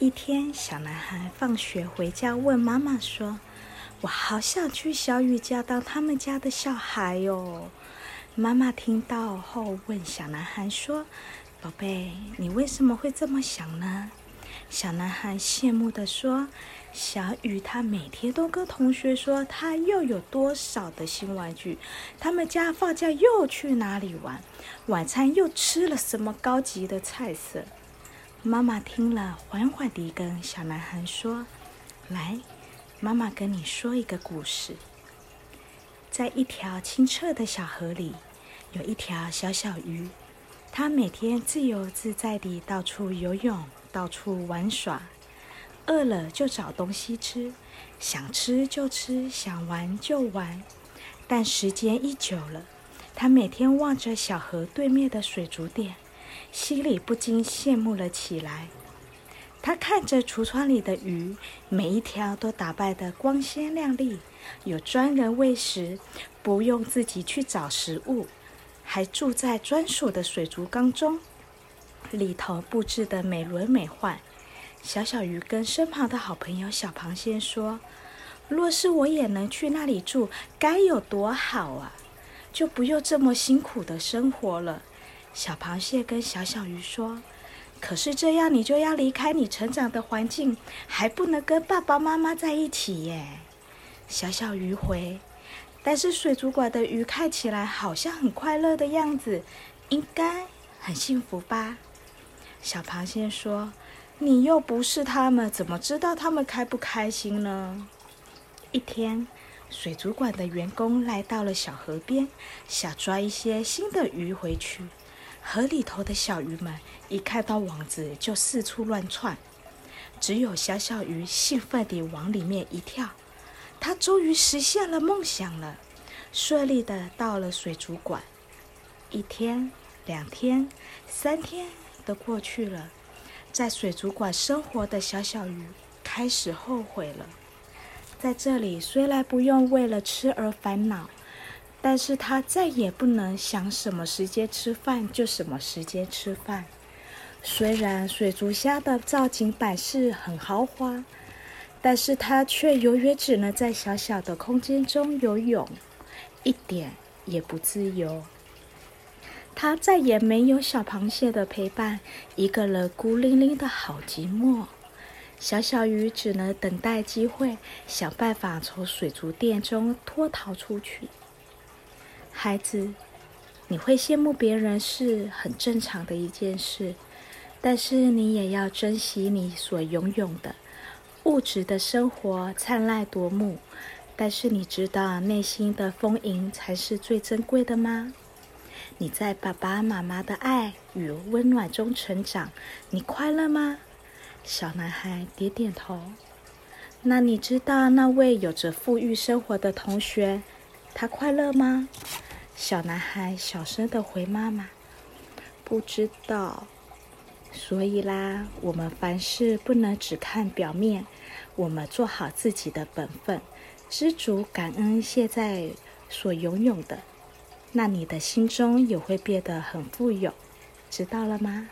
一天，小男孩放学回家，问妈妈说：“我好想去小雨家当他们家的小孩哟。”妈妈听到后问小男孩说：“宝贝，你为什么会这么想呢？”小男孩羡慕地说：“小雨他每天都跟同学说他又有多少的新玩具，他们家放假又去哪里玩，晚餐又吃了什么高级的菜色。”妈妈听了，缓缓地跟小男孩说：“来，妈妈跟你说一个故事。在一条清澈的小河里，有一条小小鱼，它每天自由自在地到处游泳。”到处玩耍，饿了就找东西吃，想吃就吃，想玩就玩。但时间一久了，它每天望着小河对面的水族店，心里不禁羡慕了起来。他看着橱窗里的鱼，每一条都打扮得光鲜亮丽，有专人喂食，不用自己去找食物，还住在专属的水族缸中。里头布置得美轮美奂，小小鱼跟身旁的好朋友小螃蟹说：“若是我也能去那里住，该有多好啊！就不用这么辛苦的生活了。”小螃蟹跟小小鱼说：“可是这样你就要离开你成长的环境，还不能跟爸爸妈妈在一起耶。”小小鱼回：“但是水族馆的鱼看起来好像很快乐的样子，应该很幸福吧？”小螃蟹说：“你又不是他们，怎么知道他们开不开心呢？”一天，水族馆的员工来到了小河边，想抓一些新的鱼回去。河里头的小鱼们一看到网子就四处乱窜，只有小小鱼兴奋地往里面一跳，它终于实现了梦想了，顺利地到了水族馆。一天，两天，三天。都过去了，在水族馆生活的小小鱼开始后悔了。在这里，虽然不用为了吃而烦恼，但是他再也不能想什么时间吃饭就什么时间吃饭。虽然水族箱的造景摆饰很豪华，但是他却永远只能在小小的空间中游泳，一点也不自由。他再也没有小螃蟹的陪伴，一个人孤零零的好寂寞。小小鱼只能等待机会，想办法从水族店中脱逃出去。孩子，你会羡慕别人是很正常的一件事，但是你也要珍惜你所拥有的。物质的生活灿烂夺目，但是你知道内心的丰盈才是最珍贵的吗？你在爸爸妈妈的爱与温暖中成长，你快乐吗？小男孩点点头。那你知道那位有着富裕生活的同学，他快乐吗？小男孩小声的回妈妈：“不知道。”所以啦，我们凡事不能只看表面，我们做好自己的本分，知足感恩现在所拥有的。那你的心中也会变得很富有，知道了吗？